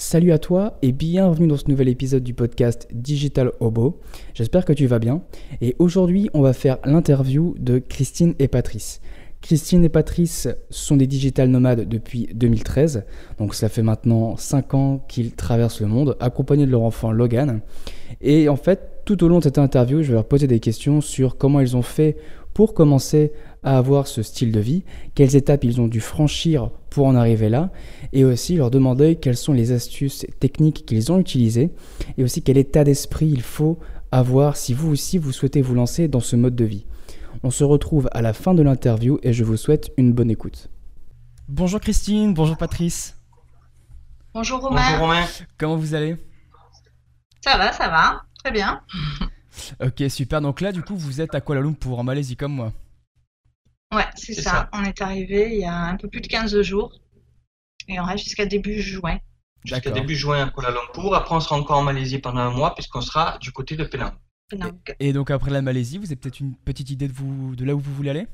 Salut à toi et bienvenue dans ce nouvel épisode du podcast Digital Hobo. J'espère que tu vas bien. Et aujourd'hui, on va faire l'interview de Christine et Patrice. Christine et Patrice sont des digital nomades depuis 2013. Donc ça fait maintenant 5 ans qu'ils traversent le monde, accompagnés de leur enfant Logan. Et en fait, tout au long de cette interview, je vais leur poser des questions sur comment ils ont fait pour commencer à avoir ce style de vie, quelles étapes ils ont dû franchir pour en arriver là, et aussi leur demander quelles sont les astuces techniques qu'ils ont utilisées, et aussi quel état d'esprit il faut avoir si vous aussi vous souhaitez vous lancer dans ce mode de vie. On se retrouve à la fin de l'interview et je vous souhaite une bonne écoute. Bonjour Christine, bonjour Patrice. Bonjour Romain. Bonjour Romain. Comment vous allez? Ça va, ça va, très bien. Ok, super. Donc là, du coup, vous êtes à Kuala Lumpur, en Malaisie, comme moi. Ouais, c'est ça. ça. On est arrivé il y a un peu plus de 15 jours et on reste jusqu'à début juin. Jusqu'à début juin à Kuala Lumpur. Après, on sera encore en Malaisie pendant un mois puisqu'on sera du côté de Penang. Et donc après la Malaisie, vous avez peut-être une petite idée de, vous, de là où vous voulez aller?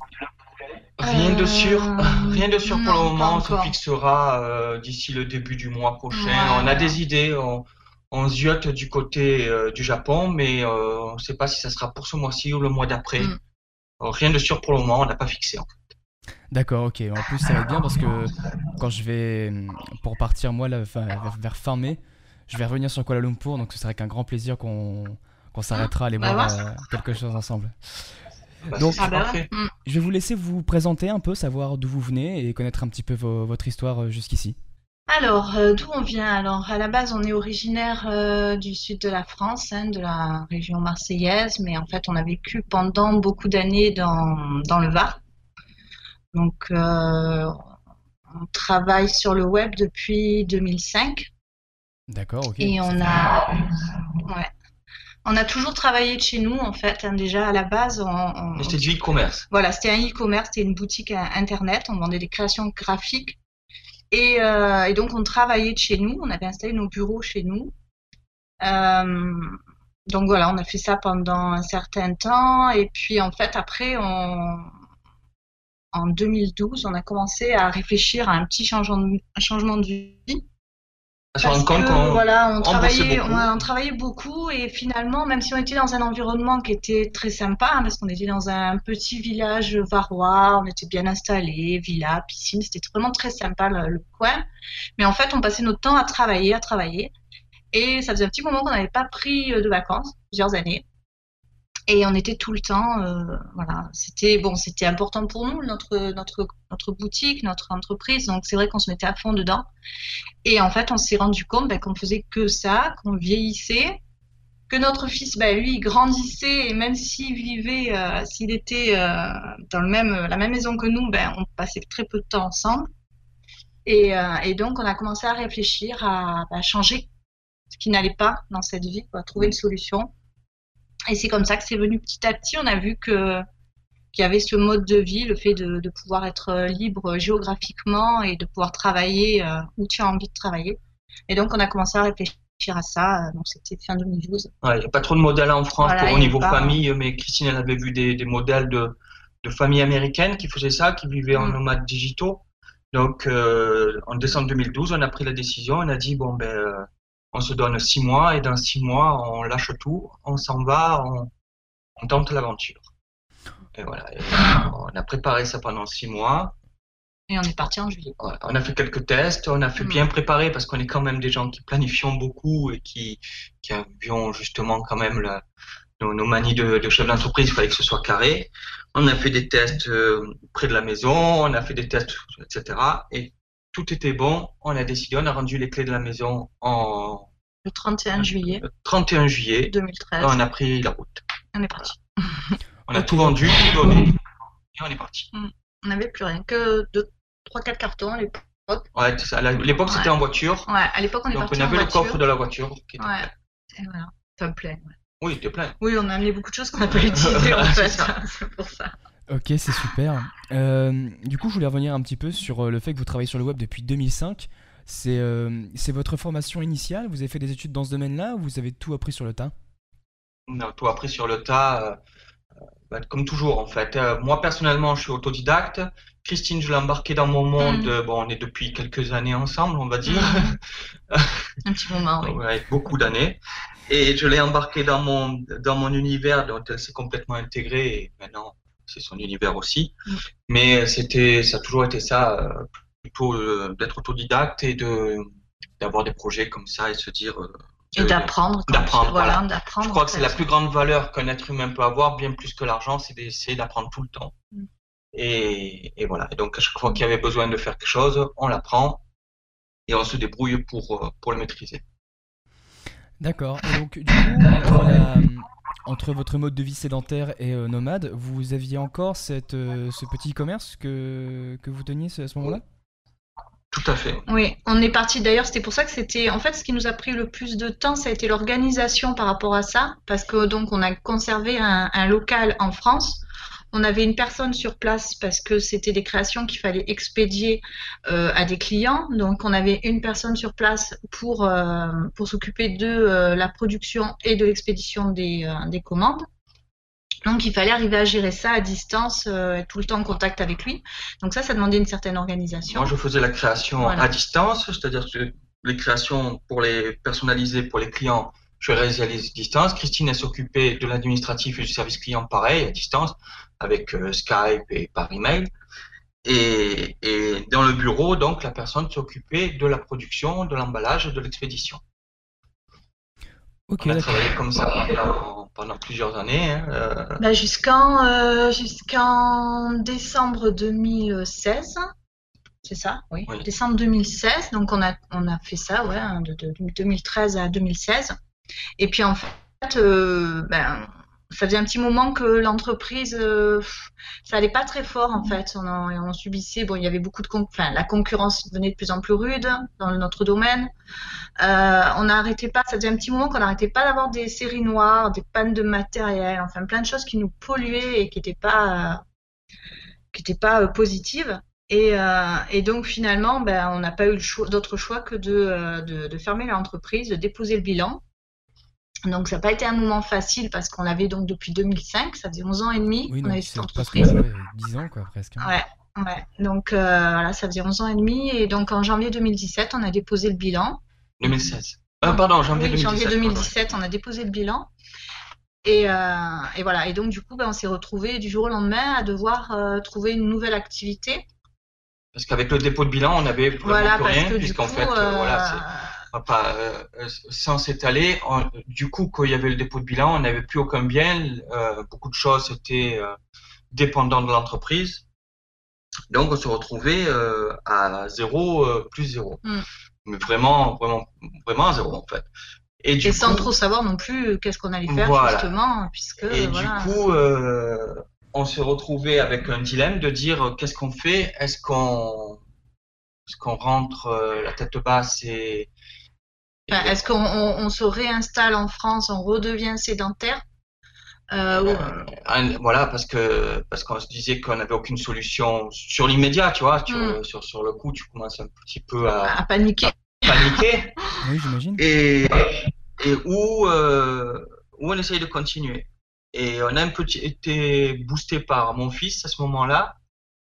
Rien de sûr, Euh, rien de sûr pour le moment. On se fixera euh, d'ici le début du mois prochain. Ouais, on a des idées. On, on ziote du côté euh, du Japon, mais euh, on ne sait pas si ça sera pour ce mois-ci ou le mois d'après. Mm. Euh, rien de sûr pour le moment. On n'a pas fixé. en fait. D'accord, ok. En plus, ça va être bien parce que quand je vais, hum, pour partir moi là, fin- vers, vers fin mai, je vais revenir sur Kuala Lumpur, donc ce serait avec un grand plaisir qu'on qu'on s'arrêtera à aller bah voir quelque chose ensemble. Bah, Donc- ah bah. Mm. Je vais vous laisser vous présenter un peu, savoir d'où vous venez et connaître un petit peu vo- votre histoire jusqu'ici. Alors, euh, d'où on vient? Alors, à la base, on est originaire euh, du sud de la France, hein, de la région marseillaise, mais en fait, on a vécu pendant beaucoup d'années dans, dans le Var. Donc, euh, on travaille sur le web depuis 2005. D'accord, ok. Et on a, ouais, on a toujours travaillé de chez nous en fait. hein. Déjà à la base, on, C'était du e-commerce. voilà, c'était un e-commerce, c'était une boutique internet. On vendait des créations graphiques et, euh, et donc on travaillait de chez nous. On avait installé nos bureaux chez nous. Euh, donc voilà, on a fait ça pendant un certain temps et puis en fait après, en 2012, on a commencé à réfléchir à un petit changement de, changement de vie. On compte voilà, on travaillait, beaucoup. on, on travaillait beaucoup et finalement, même si on était dans un environnement qui était très sympa, hein, parce qu'on était dans un petit village varois, on était bien installé, villa, piscine, c'était vraiment très sympa le, le coin. Mais en fait, on passait notre temps à travailler, à travailler. Et ça faisait un petit moment qu'on n'avait pas pris euh, de vacances, plusieurs années. Et on était tout le temps, euh, voilà, c'était bon, c'était important pour nous, notre notre notre boutique, notre entreprise. Donc c'est vrai qu'on se mettait à fond dedans. Et en fait, on s'est rendu compte ben, qu'on faisait que ça, qu'on vieillissait, que notre fils, ben, lui, il grandissait et même s'il vivait, euh, s'il était euh, dans le même, la même maison que nous, ben, on passait très peu de temps ensemble. Et, et donc, on a commencé à réfléchir à, à changer ce qui n'allait pas dans cette vie, quoi, trouver une solution. Et c'est comme ça que c'est venu petit à petit. On a vu que qu'il y avait ce mode de vie, le fait de, de pouvoir être euh, libre géographiquement et de pouvoir travailler euh, où tu as envie de travailler. Et donc, on a commencé à réfléchir à ça. euh, Donc, c'était fin 2012. Ouais, il n'y a pas trop de modèles en France Voilà, pour, au niveau famille, mais Christine, elle avait vu des, des modèles de, de familles américaines qui faisaient ça, qui vivaient en Mm. nomades digitaux. Donc, euh, en décembre 2012, on a pris la décision, on a dit, bon, ben, on se donne six mois, et dans six mois, on lâche tout, on s'en va, on, on tente l'aventure. Et voilà, Et on a préparé ça pendant six mois. Et on est parti en juillet. Ouais, on a fait quelques tests, on a fait Mm. bien préparer parce qu'on est quand même des gens qui planifions beaucoup et qui, qui avions justement quand même la- nos, nos manies de, de chef d'entreprise, il fallait que ce soit carré. On a fait des tests euh, près de la maison, on a fait des tests, etc. Et tout était bon. On a décidé, on a rendu les clés de la maison en Le 31 juillet 31 juillet. 2013. Et on a pris la route. On est parti. On a tout vendu, tout donné. Et on est parti. On n'avait plus rien que deux, trois, quatre cartons à l'époque. Ouais, ça. À l'époque, c'était en voiture. Ouais, à l'époque, on est Donc, parti on en avait le voiture. coffre de la voiture qui était Ouais. plein. Et voilà. Enfin, plein. ouais. Oui, il était plein. Oui, on a amené beaucoup de choses qu'on n'a pas utilisées en fait. ça. C'est pour ça. Ok, c'est super. Euh, du coup, je voulais revenir un petit peu sur euh, le fait que vous travaillez sur le web depuis 2005. C'est euh, c'est votre formation initiale? Vous avez fait des études dans ce domaine-là ou vous avez tout appris sur le tas? On a tout appris sur le tas, euh, bah, comme toujours en fait. Euh, moi personnellement, je suis autodidacte. Christine, je l'ai embarquée dans mon monde. Mm. Euh, Bon, on est depuis quelques années ensemble, on va dire. petit moment, oui. Ouais, beaucoup d'années. Et je l'ai embarqué dans mon, dans mon univers, dont elle s'est complètement intégrée. Et maintenant, c'est son univers aussi. Mais c'était, ça a toujours été ça, euh, plutôt euh, d'être autodidacte et de d'avoir des projets comme ça et se dire. euh, Et d'apprendre. D'apprendre, Voilà. Je crois que c'est la plus grande valeur qu'un être humain peut avoir, bien plus que l'argent, c'est d'essayer d'apprendre tout le temps. Mm. Et, et voilà. Et donc, à chaque fois qu'il y avait besoin de faire quelque chose, on l'apprend et on se débrouille pour, pour le maîtriser. D'accord. Et donc, du coup, entre, la- entre votre mode de vie sédentaire et euh, nomade, vous aviez encore cette, euh, ce petit commerce que, que vous teniez à ce moment-là? Tout à fait. Oui, on est parti d'ailleurs, c'était pour ça que c'était en fait ce qui nous a pris le plus de temps, ça a été l'organisation par rapport à ça, parce que donc on a conservé un, un local en France. On avait une personne sur place parce que c'était des créations qu'il fallait expédier euh, à des clients. Donc on avait une personne sur place pour, euh, pour s'occuper de euh, la production et de l'expédition des, des commandes. Donc il fallait arriver à gérer ça à distance, être tout le temps en contact avec lui. Donc ça, ça demandait une certaine organisation. Moi, je faisais la création Voilà. à distance, c'est-à-dire les créations pour les personnaliser pour les clients, je réalisais à distance. Christine, elle s'occupait de l'administratif et du service client, pareil, à distance, avec euh, Skype et par email. Et, et dans le bureau, donc, la personne s'occupait de la production, de l'emballage et de l'expédition. Ok, On a travaillé comme ça pendant, pendant plusieurs années. hein, euh, Bah, jusqu'en euh, jusqu'en décembre 2016. C'est ça, oui. Oui. Décembre 2016. Donc on a on a fait ça, ouais, hein, de, de 2013 à 2016. Et puis en fait, euh, ben ça faisait un petit moment que l'entreprise, euh, ça allait pas très fort en fait. On, en- subissait, bon, il y avait beaucoup de, enfin, la concurrence devenait de plus en plus rude dans notre domaine. Euh, on n'arrêtait pas, ça faisait un petit moment qu'on n'arrêtait pas d'avoir des séries noires, des pannes de matériel, enfin plein de choses qui nous polluaient et qui n'étaient pas, qui étaient pas positives. Et, donc finalement, ben, on n'a pas eu d'autre choix que de fermer l'entreprise, de déposer le bilan. Donc ça n'a pas été un moment facile parce qu'on l'avait donc depuis 2005, ça faisait 11 ans et demi Oui, qu'on avait cette entreprise. ouais, 10 ans, quoi, presque. hein. Ouais, ouais. Donc euh, voilà, ça faisait 11 ans et demi. Et donc en janvier 2017, on a déposé le bilan. 2016. Euh, pardon, janvier Oui, 2017. janvier pardon. 2017, on a déposé le bilan. Et, euh, et voilà. Et donc, du coup, ben, on s'est retrouvé du jour au lendemain à devoir euh, trouver une nouvelle activité. Parce qu'avec le dépôt de bilan, on n'avait vraiment Voilà, plus rien, puisqu'en fait, voilà, pas, euh, sans s'étaler, du coup, quand il y avait le dépôt de bilan, on n'avait plus aucun bien, euh, beaucoup de choses étaient euh, dépendantes de l'entreprise. Donc, on se retrouvait à zéro, plus zéro. Mm. Mais vraiment, vraiment, vraiment à zéro, en fait. Et du et sans trop savoir non plus qu'est-ce qu'on allait faire, Voilà. justement, puisque et voilà. du coup, on s'est retrouvé avec un dilemme de dire qu'est-ce qu'on fait? Est-ce qu'on qu'on rentre la tête basse et- Enfin, Est-ce qu'on on, on se réinstalle en France, on redevient sédentaire euh, ou- euh, un- voilà parce que parce qu'on se disait qu'on n'avait aucune solution sur l'immédiat, tu vois, tu- Mm. sur sur le coup, tu commences un petit peu à à paniquer paniquer Oui, j'imagine. et et où euh, où on essaye de continuer. Et on a un petit été boosté par mon fils à ce moment-là,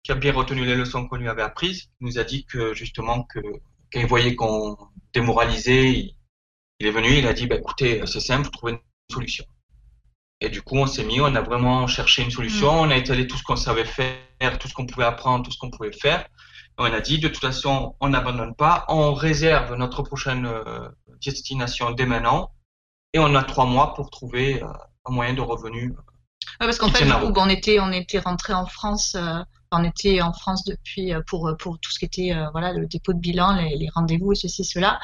qui a bien retenu les leçons qu'on lui avait apprises. Il nous a dit que justement que quand il voyait qu'on démoralisait, il, il est venu, il a dit bah écoutez, c'est simple, trouvez une solution. Et du coup, on s'est mis, on a vraiment cherché une solution, on a étalé tout ce qu'on savait faire, tout ce qu'on pouvait apprendre, tout ce qu'on pouvait faire. Et on a dit de toute façon, on n'abandonne pas, on réserve notre prochaine euh, destination dès maintenant, et on a trois mois pour trouver euh, un moyen de revenu. Ouais, parce qu'en fait, du coup, on était, on était rentré en France, euh, on était en France depuis euh, pour pour tout ce qui était euh, voilà le dépôt de bilan, les, les rendez-vous et ceci cela.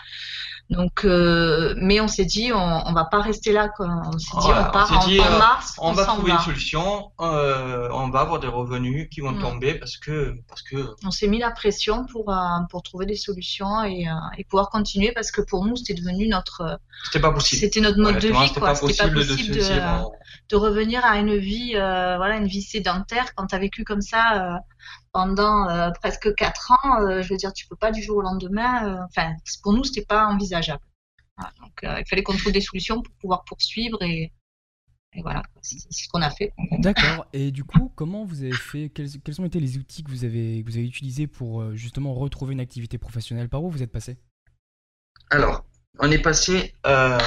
Donc, euh, mais on s'est dit, on, on va pas rester là. Quoi. On s'est dit, on part on en, dit, en euh, mars, On va trouver va. une solution, euh, on va avoir des revenus qui vont Mm. tomber parce que parce que On s'est mis la pression pour euh, pour trouver des solutions et, euh, et pouvoir continuer parce que pour nous, c'était devenu notre euh, c'était pas possible. c'était notre mode de vie c'était pas possible de revenir à une vie, euh, voilà, une vie sédentaire quand tu as vécu comme ça euh, pendant euh, presque quatre ans. euh, je veux dire, tu peux pas du jour au lendemain. euh, Enfin, pour nous, c'était pas envisageable. Voilà, donc, euh, il fallait qu'on trouve des solutions pour pouvoir poursuivre et, et voilà, c'est ce qu'on a fait. D'accord. Et du coup, comment vous avez fait quels, quels ont été les outils que vous avez, que vous avez utilisés pour justement retrouver une activité professionnelle? Par où vous êtes passé? Alors, on est passé. Euh,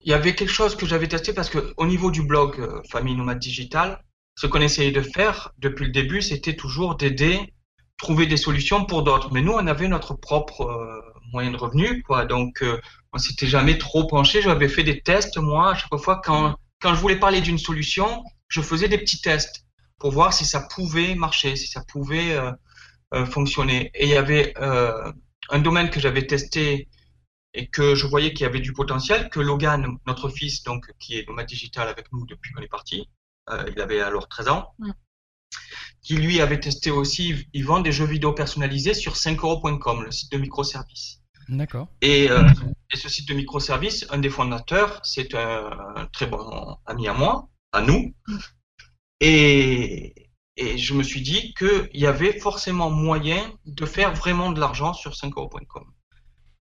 il y avait quelque chose que j'avais testé parce que au niveau du blog euh, Famille Nomade Digital, ce qu'on essayait de faire depuis le début, c'était toujours d'aider, trouver des solutions pour d'autres. Mais nous, on avait notre propre euh, moyen de revenu, quoi. Donc, euh, on s'était jamais trop penché. J'avais fait des tests, moi, à chaque fois quand quand je voulais parler d'une solution, je faisais des petits tests pour voir si ça pouvait marcher, si ça pouvait fonctionner. Et il y avait un domaine que j'avais testé et que je voyais qu'il y avait du potentiel, que Logan, notre fils, donc qui est nomade digital avec nous depuis qu'on est parti, euh, il avait alors 13 ans, qui lui avait testé aussi, il vend des jeux vidéo personnalisés sur 5euros.com, le site de microservices. D'accord. Et, euh, et, ce site de microservices, un des fondateurs, c'est un, très bon ami à moi, à nous. Et, et je me suis dit qu'il y avait forcément moyen de faire vraiment de l'argent sur 5euros.com.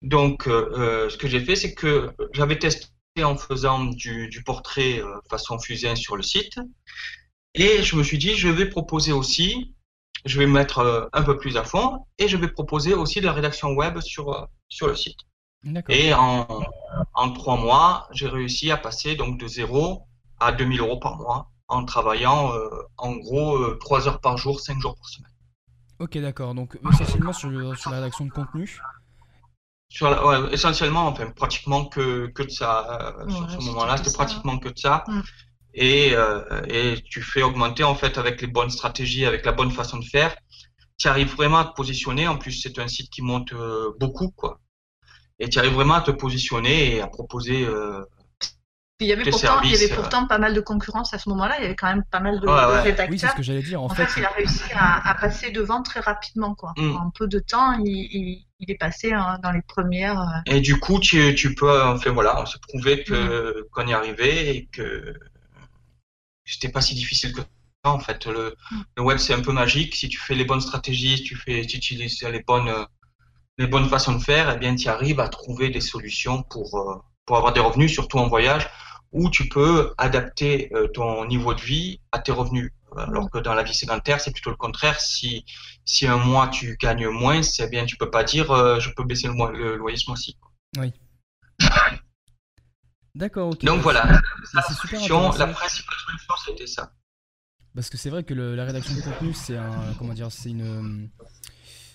Donc, euh, ce que j'ai fait, c'est que j'avais testé en faisant du, du portrait euh, façon fusain sur le site. Et je me suis dit, je vais proposer aussi, je vais mettre un peu plus à fond, et je vais proposer aussi de la rédaction web sur, sur le site. Et en, en trois mois, j'ai réussi à passer donc de 0 à 2000 euros par mois en travaillant en gros 3 heures par jour, 5 jours par semaine. Ok, d'accord. Donc essentiellement sur, sur la rédaction de contenu sur ouais, essentiellement, enfin, pratiquement que, que de ça. Euh, sur ce moment-là, c'était pratiquement que de ça. Mm. Et, euh, et tu fais augmenter, en fait, avec les bonnes stratégies, avec la bonne façon de faire, tu arrives vraiment à te positionner. En plus, c'est un site qui monte euh, beaucoup, quoi. Et tu arrives vraiment à te positionner et à proposer euh, il y avait, pourtant, il y avait pourtant pas mal de concurrence à ce moment-là. Il y avait quand même pas mal de, rédacteurs. Oui, c'est ce que j'allais dire. En, fait, il a réussi à, passer devant très rapidement. Quoi. Mm. En peu de temps, il, il, est passé hein, dans les premières. Euh, et du coup, tu, tu peux, enfin voilà, se prouver que mm. qu'on y arrivait et que c'était pas si difficile que ça. En fait, le, mm. le web c'est un peu magique. Si tu fais les bonnes stratégies, si tu fais, tu utilises les bonnes les bonnes façons de faire, eh bien, tu arrives à trouver des solutions pour euh, pour avoir des revenus, surtout en voyage où tu peux adapter euh, ton niveau de vie à tes revenus. Alors que dans la vie sédentaire, c'est plutôt le contraire. Si, si un mois tu gagnes moins, c'est bien, tu peux pas dire euh, je peux baisser le, mois, le loyer ce mois-ci. Oui. D'accord, ok. Donc voilà, la, la principale solution, c'était ça. Parce que c'est vrai que la rédaction de contenu, c'est un, comment dire, c'est une,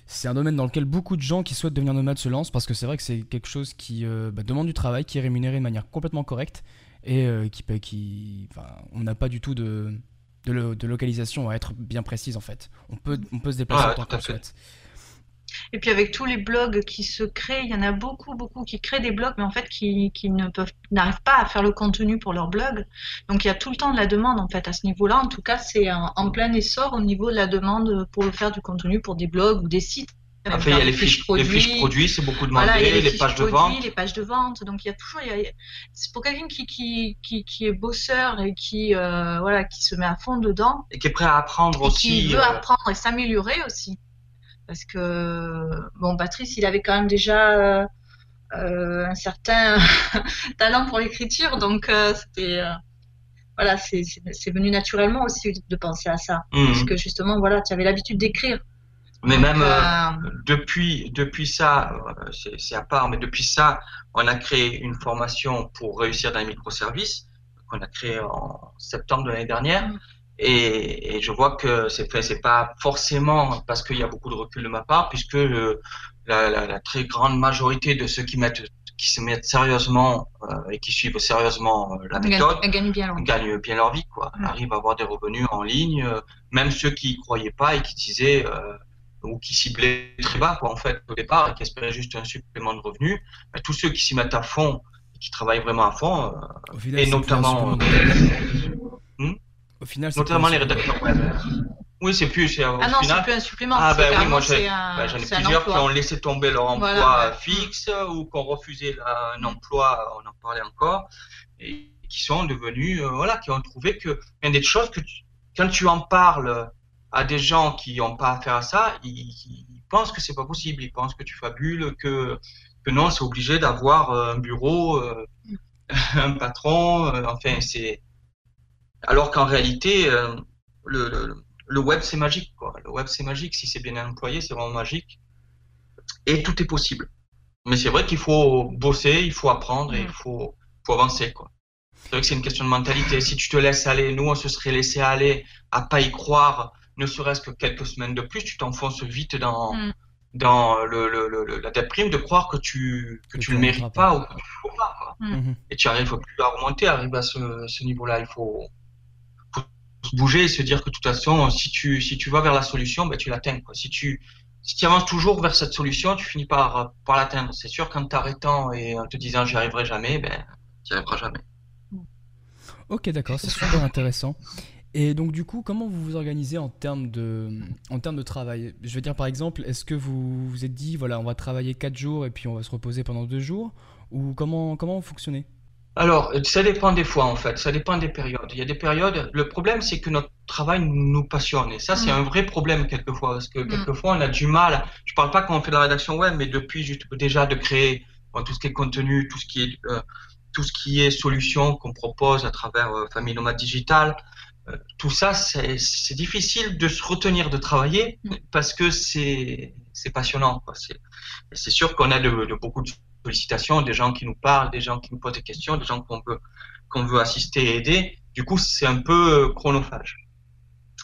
c'est un domaine dans lequel beaucoup de gens qui souhaitent devenir nomades se lancent parce que c'est vrai que c'est quelque chose qui euh, bah, demande du travail, qui est rémunéré de manière complètement correcte et euh, qui, qui on n'a pas du tout de, de, localisation à être bien précise en fait. On peut, on peut se déplacer autant qu'on souhaite. Et puis avec tous les blogs qui se créent, il y en a beaucoup, beaucoup qui créent des blogs, mais en fait qui, qui ne peuvent, n'arrivent pas à faire le contenu pour leur blog. Donc il y a tout le temps de la demande en fait à ce niveau-là. En tout cas, c'est en plein essor au niveau de la demande pour faire du contenu pour des blogs ou des sites. Enfin, il y a les fiches, produits, les fiches produits, c'est beaucoup demandé, les, pages de vente. Les pages de vente. Donc il y a toujours, c'est pour quelqu'un qui, qui, qui, qui, est bosseur et qui, euh, voilà, qui se met à fond dedans. Et qui est prêt à apprendre et aussi. Qui veut euh, apprendre et s'améliorer aussi. Parce que, bon, Patrice, il avait quand même déjà euh, un certain talent pour l'écriture, donc c'était voilà, c'est venu naturellement aussi de penser à ça. Mhm. Parce que justement, voilà, tu avais l'habitude d'écrire. Mais même euh, euh, depuis, depuis ça, euh, c'est à part, mais depuis ça, on a créé une formation pour réussir dans les microservices qu'on a créé en septembre de l'année dernière. Mm. Et, et, je vois que c'est c'est pas forcément parce qu'il y a beaucoup de recul de ma part, puisque la, la, la, très grande majorité de ceux qui mettent qui se mettent sérieusement euh, et qui suivent sérieusement la méthode gagnent, bien, leur gagnent bien leur vie, quoi. Arrivent à avoir des revenus en ligne, même ceux qui y croyaient pas et qui disaient ou qui ciblaient très bas quoi, en fait au départ et qui espéraient juste un supplément de revenus, ben, tous ceux qui s'y mettent à fond et qui travaillent vraiment à fond, euh, et notamment, hmm au final, notamment les rédacteurs web. Oui, c'est plus. Ah non, c'est plus un supplément. Ah ben oui, moi ben, j'en ai plusieurs qui ont laissé tomber leur emploi fixe ou qui ont refusé un emploi, on en parlait encore, et qui sont devenus, euh, voilà, qui ont trouvé que il y a des choses que quand tu en parles à des gens qui n'ont pas affaire à ça, ils, pensent que c'est pas possible, ils pensent que tu fabules, que, que non, c'est obligé d'avoir euh, un bureau, euh, un patron, euh, enfin c'est. Alors qu'en réalité, le, le, web c'est magique, quoi. Le web c'est magique, si c'est bien employé, c'est vraiment magique. Et tout est possible. Mais c'est vrai qu'il faut bosser, il faut apprendre et il Mm. faut, faut avancer, quoi. C'est vrai que c'est une question de mentalité. Si tu te laisses aller, nous, on se serait laissé aller à pas y croire, ne serait-ce que quelques semaines de plus, tu t'enfonces vite dans, Mm. dans le, le, le- la déprime de croire que tu, que Que tu tu le mérites pas pas. ou que tu ne faut pas, quoi. Mhm. Et tu arrives plus à remonter, arriver à ce, ce niveau-là. Il faut, faut se bouger et se dire que de toute façon, si tu, si tu vas vers la solution, ben, tu l'atteins, quoi. Si tu, si tu avances toujours vers cette solution, tu finis par, par l'atteindre. C'est sûr qu'en t'arrêtant et en te disant j'y arriverai jamais, ben, tu n'y arriveras jamais. Ok, d'accord, c'est super intéressant. Et donc du coup, comment vous vous organisez en termes de, en termes de travail? Je veux dire par exemple, est-ce que vous vous êtes dit, voilà, on va travailler 4 jours et puis on va se reposer pendant 2 jours? Ou comment, comment vous fonctionnez? Alors, ça dépend des fois, en fait. Ça dépend des périodes. Il y a des périodes. Le problème, c'est que notre travail nous passionne. Et ça, c'est Mm. un vrai problème, quelquefois. Parce que, Mm. quelquefois, on a du mal. Je parle pas quand on fait de la rédaction web, mais depuis, juste, déjà, de créer bon, tout ce qui est contenu, tout ce qui est, euh, tout ce qui est solution qu'on propose à travers euh, Famille Nomade Digital. Tout ça, c'est, difficile de se retenir de travailler Mm. parce que c'est, passionnant. C'est, sûr qu'on a de, de beaucoup de sollicitations, des gens qui nous parlent, des gens qui nous posent des questions, des gens qu'on veut, qu'on veut assister et aider. Du coup, c'est un peu euh, chronophage.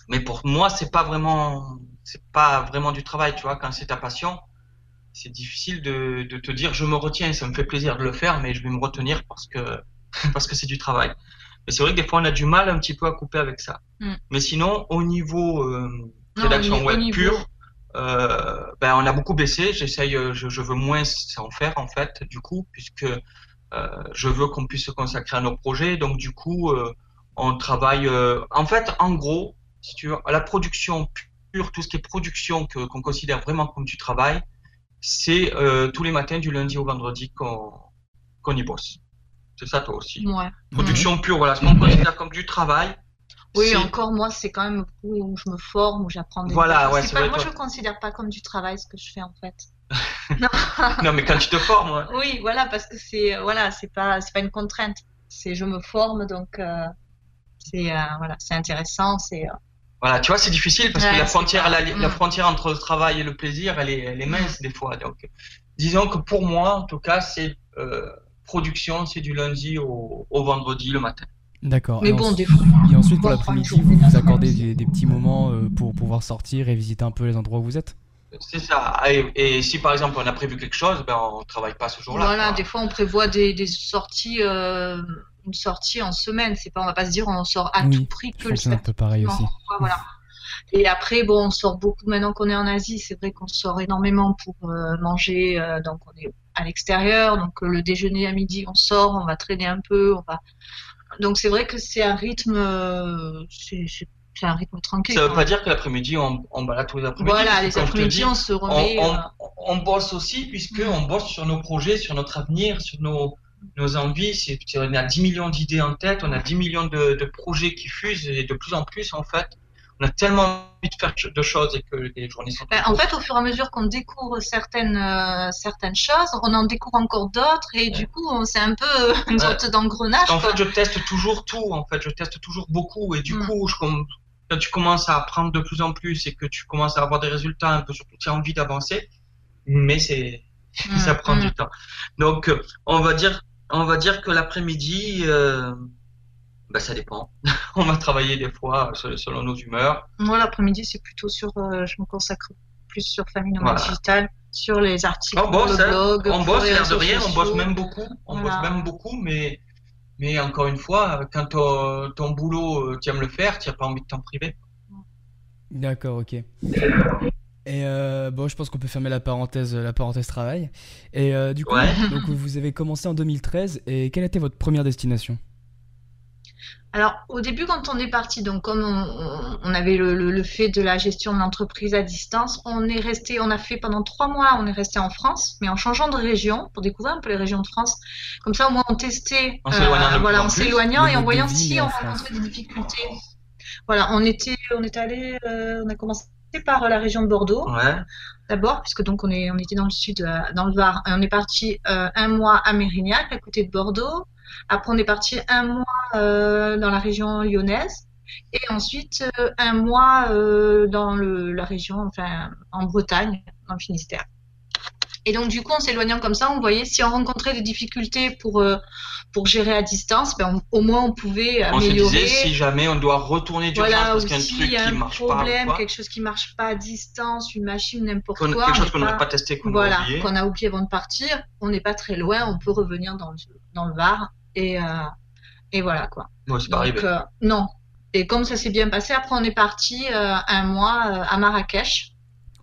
Mais pour moi, c'est pas vraiment, c'est pas vraiment du travail, tu vois. Quand c'est ta passion, c'est difficile de, de te dire, je me retiens, ça me fait plaisir de le faire, mais je vais me retenir parce que, parce que c'est du travail. Mais c'est vrai que des fois, on a du mal un petit peu à couper avec ça. Mm. Mais sinon, au niveau euh, rédaction au web niveau- pure, euh, ben, on a beaucoup baissé. J'essaye, euh, je, je veux moins en faire en fait, du coup, puisque euh, je veux qu'on puisse se consacrer à nos projets. Donc du coup, on travaille. en fait, en gros, si tu veux, à la production pure, tout ce qui est production que qu'on considère vraiment comme du travail, c'est tous les matins du lundi au vendredi qu'on qu'on y bosse. C'est ça toi aussi. Ouais. Production pure, voilà, ce qu'on considère comme du travail. Oui, encore moi, c'est quand même où je me forme, où j'apprends des Voilà, bases. ouais, pas- vrai, Moi, toi. je le considère pas comme du travail ce que je fais en fait. Non, mais quand tu te formes, ouais. Oui, voilà, parce que c'est voilà, c'est pas c'est pas une contrainte. C'est je me forme donc euh, c'est euh, voilà, c'est intéressant, c'est euh, Voilà, tu vois, c'est difficile parce Ouais, que la frontière, la, la Mm. frontière entre le travail et le plaisir, elle est, elle est mince des fois. Donc, disons que pour moi, en tout cas, c'est euh, production, c'est du lundi au, au vendredi le matin. D'accord. mais Et bon, ensuite- des fois. Et ensuite, pour l'après-midi, vous vous accordez des, des petits moments euh, pour pouvoir sortir et visiter un peu les endroits où vous êtes? C'est ça. Et, et si par exemple on a prévu quelque chose, ben on travaille pas ce jour-là. Voilà, quoi. des fois on prévoit des, des sorties euh, une sortie en semaine, c'est pas on va pas se dire on sort à Oui, tout prix Je que le fonctionne un peu pareil aussi. Voilà. Et après, bon, on sort beaucoup maintenant qu'on est en Asie. C'est vrai qu'on sort énormément pour euh, manger. euh, donc, on est à l'extérieur. Donc, euh, le déjeuner à midi, on sort, on va traîner un peu. On va... Donc, c'est vrai que c'est un rythme, euh, c'est un rythme tranquille. Ça veut quand pas dire que l'après-midi on, on balade tous les après-midi. Voilà, les après-midi, on se remet. on, euh, on bosse aussi puisque on bosse sur nos projets, sur notre avenir, sur nos, nos envies. C'est, c'est- on a 10 millions d'idées en tête, on a 10 millions de, de projets qui fusent et de plus en plus en fait. On a tellement envie de faire de choses et que les journées sont Ben, en fait, au fur et à mesure qu'on découvre certaines, euh, certaines choses, on en découvre encore d'autres et du coup, c'est un peu euh, une Ouais. sorte d'engrenage. En quoi. fait, je teste toujours tout. En fait, je teste toujours beaucoup. Et du Mm. coup, je, quand tu commences à apprendre de plus en plus et que tu commences à avoir des résultats un peu, surtout tu as envie d'avancer, mais c'est Mm, ça prend mm. du temps. Donc, euh, on va dire, on va dire que l'après-midi, euh, bah, ça dépend. on va travailler des fois euh, selon nos humeurs. Moi, l'après-midi, c'est plutôt sur. euh, je me consacre plus sur Famille Nomade Voilà. Digital, sur les articles, On bosse, le hein. blog, On pour bosse, l'air de rien, on bosse même beaucoup. On Voilà. bosse même beaucoup, mais, mais encore une fois, quand ton, ton boulot, euh, tu aimes le faire, tu n'as pas envie de t'en priver. D'accord, ok. Et euh, bon, je pense qu'on peut fermer la parenthèse, la parenthèse travail. Et euh, du coup, Ouais. donc vous avez commencé en 2013. Et quelle était votre première destination? Alors, au début, quand on est parti, donc comme on, avait le, le- le fait de la gestion de l'entreprise à distance, on est resté, on a fait pendant trois mois, on est resté en France, mais en changeant de région pour découvrir un peu les régions de France. Comme ça, au moins, on testait, En plus voilà, en s'éloignant et en voyant si on rencontrait des difficultés. Voilà, on était, on est allé, euh, on a commencé par la région de Bordeaux. Ouais. D'abord, puisque donc on est, on était dans le sud, euh, dans le Var, et on est parti euh, un mois à Mérignac, à côté de Bordeaux. Après, on est parti un mois euh, dans la région lyonnaise, et ensuite euh, un mois euh, dans le, la région, enfin en Bretagne, dans le Finistère. Et donc, du coup, en s'éloignant comme ça, on voyait si on rencontrait des difficultés pour, euh, pour gérer à distance, ben, on- au moins on pouvait On se améliorer. disait si jamais on doit retourner d'urgence voilà, parce qu'il y a un truc y a qui un marche problème, quelque chose qui marche pas à distance, une machine, n'importe qu'on- quoi. quelque chose qu'on pas- pas testé, qu'on voilà, a oublié. qu'on a oublié avant de partir. On n'est pas très loin, on peut revenir dans le, dans le Var. Et, euh, et voilà, quoi. Ouais, c'est pas arrivé. euh, non. Et comme ça s'est bien passé, après on est parti euh, un mois euh, à Marrakech.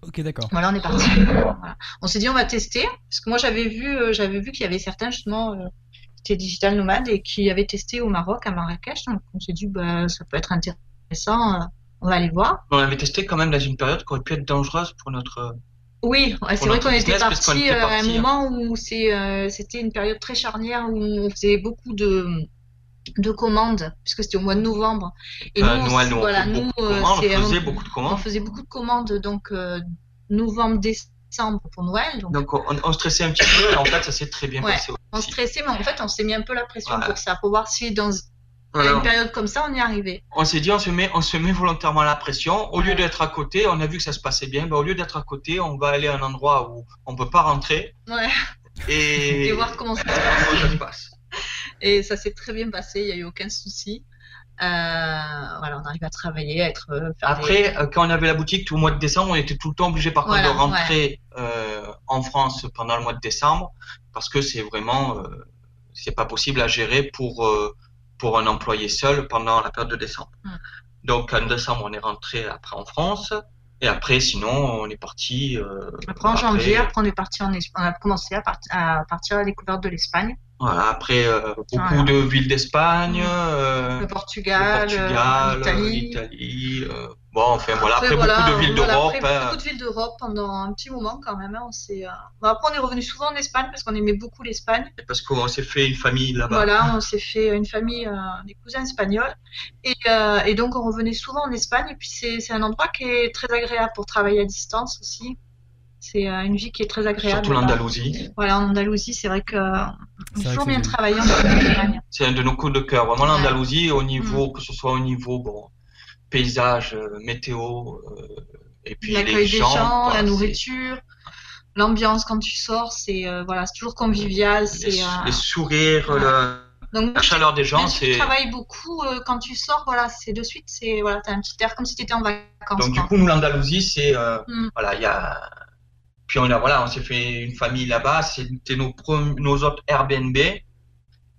Ok, d'accord. Voilà, on est parti. Voilà. On s'est dit on va tester parce que moi j'avais vu euh, j'avais vu qu'il y avait certains justement euh, qui étaient digital nomades et qui avaient testé au Maroc à Marrakech. Donc on s'est dit bah ça peut être intéressant. euh, on va aller voir. On avait testé quand même dans une période qui aurait pu être dangereuse pour notre. Oui, c'est vrai qu'on était parti euh, à un hein. moment où euh, c'était une période très charnière où on faisait beaucoup de de commandes puisque c'était au mois de novembre. Et Euh, nous, Noël, nous, on voilà, fait nous, beaucoup de euh, commandes, on faisait beaucoup de on commandes. faisait beaucoup de commandes donc euh, novembre décembre pour Noël. Donc Donc on, on stressait un petit peu et en fait ça s'est très bien Ouais. passé. on stressait, mais en fait, on s'est mis un peu la pression pour ça, pour voir si dans Une période comme ça, on y arrivait. On s'est dit on se met on se met volontairement la pression. Au lieu d'être à côté, on a vu que ça se passait bien. Ben, au lieu d'être à côté, on va aller à un endroit où on peut pas rentrer Ouais. et, Et voir comment ça se passe. Et ça s'est très bien passé, il n'y a eu aucun souci. Euh, voilà, on arrive à travailler, à être. euh, des- Après, euh, quand on avait la boutique tout le mois de décembre, on était tout le temps obligé par contre de rentrer euh, en France pendant le mois de décembre parce que c'est vraiment euh, c'est pas possible à gérer pour pour un employé seul pendant la période de décembre. Mm. Donc en décembre, on est rentré après en France et après sinon on est parti. euh, Après, en janvier, après, on est parti en. On a commencé à, part- à partir à la découverte de l'Espagne, Voilà, après euh, beaucoup Voilà. de villes d'Espagne, euh, le le Portugal, euh, l'Italie. euh, bon, enfin voilà, après, voilà, beaucoup de villes d'Europe. hein. beaucoup de villes d'Europe pendant un petit moment quand même. hein, on s'est, euh, bon, après, on est revenu souvent en Espagne parce qu'on aimait beaucoup l'Espagne. parce qu'on s'est fait une famille là-bas. Voilà, on s'est fait une famille, euh, des cousins espagnols. Et, euh, et donc, on revenait souvent en Espagne. Et puis, c'est c'est un endroit qui est très agréable pour travailler à distance aussi. C'est euh, une vie qui est très agréable. Surtout l'Andalousie. Voilà, en Andalousie, c'est vrai que euh, on toujours que bien travaillé. C'est un de nos coups de cœur. Vraiment, Ouais. l'Andalousie, au Mm. niveau, que ce soit au niveau, bon, paysage, euh, météo, euh, et puis les L'accueil des gens, gens, quoi, la nourriture, l'ambiance quand tu sors, c'est euh, voilà, c'est toujours convivial. les, C'est, euh, les sourires, Ouais. le- donc, la chaleur des gens, même si tu c'est. travailles beaucoup, euh, quand tu sors, voilà, c'est de suite, c'est voilà, t'as un petit air comme si tu étais en vacances. Donc du coup, nous l'Andalousie, c'est euh, Mm. voilà, il y a. Puis on a voilà, on s'est fait une famille là-bas. C'était nos nos autres Airbnb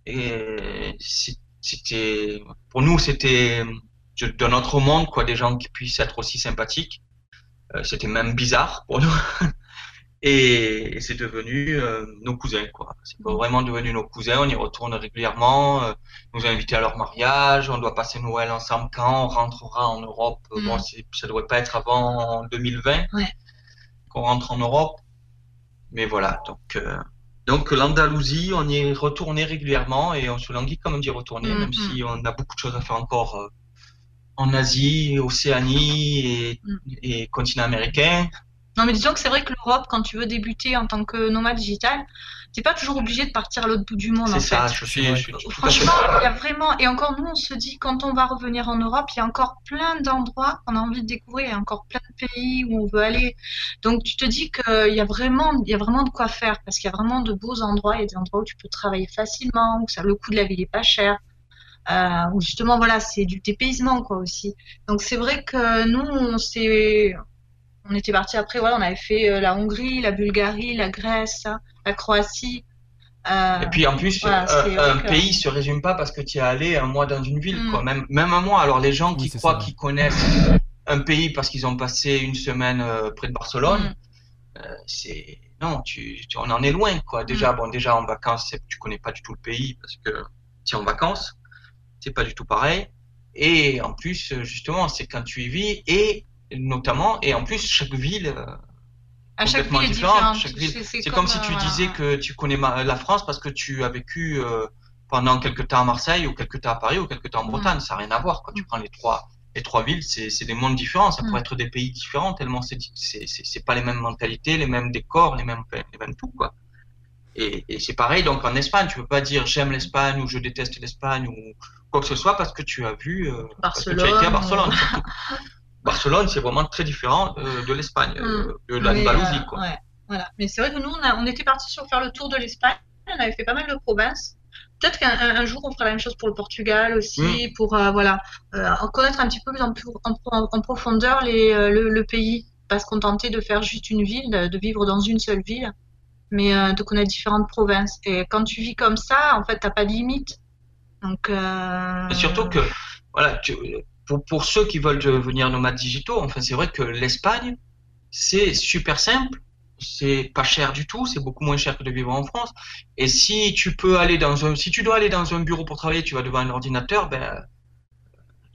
et c'était pour nous c'était de notre monde quoi, des gens qui puissent être aussi sympathiques. Euh, c'était même bizarre pour nous. Et, et c'est devenu euh, nos cousins, quoi. C'est vraiment devenu nos cousins. On y retourne régulièrement. Euh, nous invités à leur mariage. On doit passer Noël ensemble quand on rentrera en Europe. Euh, Mm. Bon, c'est- ça devrait pas être avant 2020 Ouais. Qu'on rentre en Europe. Mais voilà. Donc, euh, donc l'Andalousie, on y est retourné régulièrement et on se languit quand même d'y retourner, Mm, même mm. si on a beaucoup de choses à faire encore euh, en Asie, Océanie et, Mm. et continent américain. Non, mais disons que c'est vrai que l'Europe, quand tu veux débuter en tant que nomade digital, t'es pas toujours obligé de partir à l'autre bout du monde, en C'est ça, fait. je suis, je Franchement, il y a vraiment, et encore nous, on se dit, quand on va revenir en Europe, il y a encore plein d'endroits qu'on a envie de découvrir, il y a encore plein de pays où on veut aller. Donc, tu te dis qu'il y a vraiment, il y a vraiment de quoi faire, parce qu'il y a vraiment de beaux endroits, il y a des endroits où tu peux travailler facilement, où ça, le coût de la vie n'est pas cher, euh, où justement, voilà, c'est du dépaysement, quoi, aussi. Donc, c'est vrai que nous, on s'est, on était parti après, voilà, on avait fait euh, la Hongrie, la Bulgarie, la Grèce, la Croatie. Euh, Et puis en plus, Voilà, euh, un que- pays se résume pas parce que tu es allé un mois dans une ville, Mm. quoi. Même, même un mois. Alors les gens qui Oui, croient qu'ils connaissent un pays parce qu'ils ont passé une semaine euh, près de Barcelone, Mm. euh, c'est non, tu, tu- on en est loin, quoi. Déjà, bon, déjà en vacances, c'est- tu connais pas du tout le pays parce que tu es en vacances, c'est pas du tout pareil. Et en plus, justement, c'est quand tu y vis et notamment et en plus chaque ville. euh, À chaque complètement ville est différente. C'est comme si tu euh, disais que tu connais ma- la France parce que tu as vécu euh, pendant quelques temps à Marseille ou quelques temps à Paris ou quelques temps en Mm. Bretagne. Ça n'a rien à voir. Quand tu prends les trois, les trois villes, c'est des mondes différents. Ça Mm. pourrait être des pays différents tellement c'est c'est pas les mêmes mentalités, les mêmes décors, les mêmes les mêmes tout quoi. Et, et c'est pareil. Donc en Espagne, tu peux pas dire j'aime l'Espagne ou je déteste l'Espagne ou quoi que ce soit parce que tu as vu euh, parce que tu as été à Barcelone, Barcelone. c'est vraiment très différent euh, de l'Espagne, euh, de Mais, l'Andalousie euh, ouais. Voilà. Mais c'est vrai que nous, on, était parti sur faire le tour de l'Espagne. On avait fait pas mal de provinces. Peut-être qu'un jour, on fera la même chose pour le Portugal aussi, mm. pour euh, voilà, connaître un petit peu plus en, en, profondeur les, euh, le, pays. Pas se contenter de faire juste une ville, de vivre dans une seule ville, mais de connaître différentes provinces. Et quand tu vis comme ça, en fait, t'as pas de limite. Donc, Et surtout que, voilà, pour, pour ceux qui veulent devenir nomades digitaux, enfin, c'est vrai que l'Espagne, c'est super simple c'est pas cher du tout, c'est beaucoup moins cher que de vivre en France. Et si tu peux aller dans un, si tu dois aller dans un bureau pour travailler, tu vas devant un ordinateur, ben,